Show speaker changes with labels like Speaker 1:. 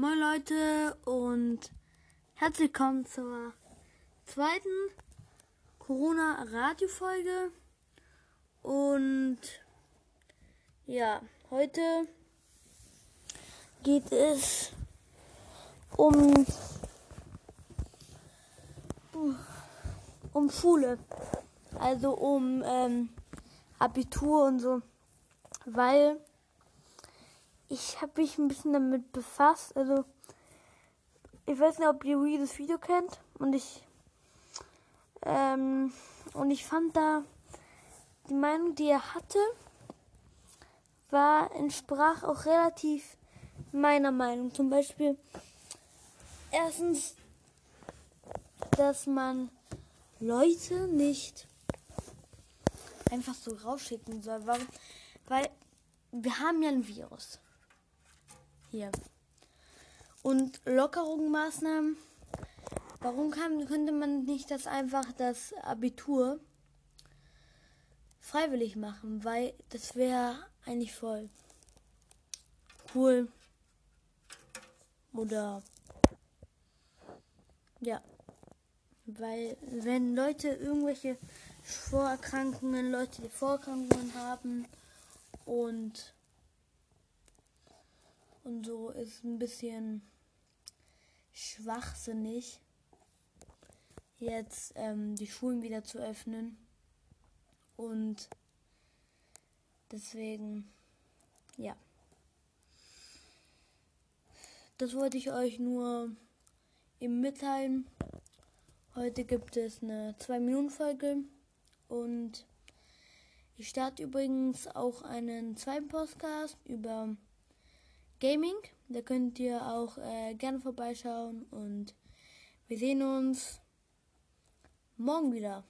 Speaker 1: Moin Leute und herzlich willkommen zur zweiten Corona-Radio-Folge. Und ja, heute geht es um, um Schule. Also um ähm, Abitur und so. Weil ich habe mich ein bisschen damit befasst. Also, ich weiß nicht, ob ihr das Video kennt. Und ich, ähm, und ich fand da die Meinung, die er hatte, war, entsprach auch relativ meiner Meinung. Zum Beispiel, erstens, dass man Leute nicht einfach so rausschicken soll. Warum? Weil wir haben ja ein Virus. Hier. Und Lockerungsmaßnahmen. Warum kann, könnte man nicht das einfach das Abitur freiwillig machen? Weil das wäre eigentlich voll cool. Oder ja. Weil wenn Leute irgendwelche Vorerkrankungen, Leute, die Vorerkrankungen haben und und so ist ein bisschen schwachsinnig, jetzt ähm, die Schulen wieder zu öffnen. Und deswegen, ja. Das wollte ich euch nur eben mitteilen. Heute gibt es eine 2-Minuten-Folge und ich starte übrigens auch einen zweiten Podcast über Gaming. Da könnt ihr auch äh, gerne vorbeischauen und wir sehen uns morgen wieder.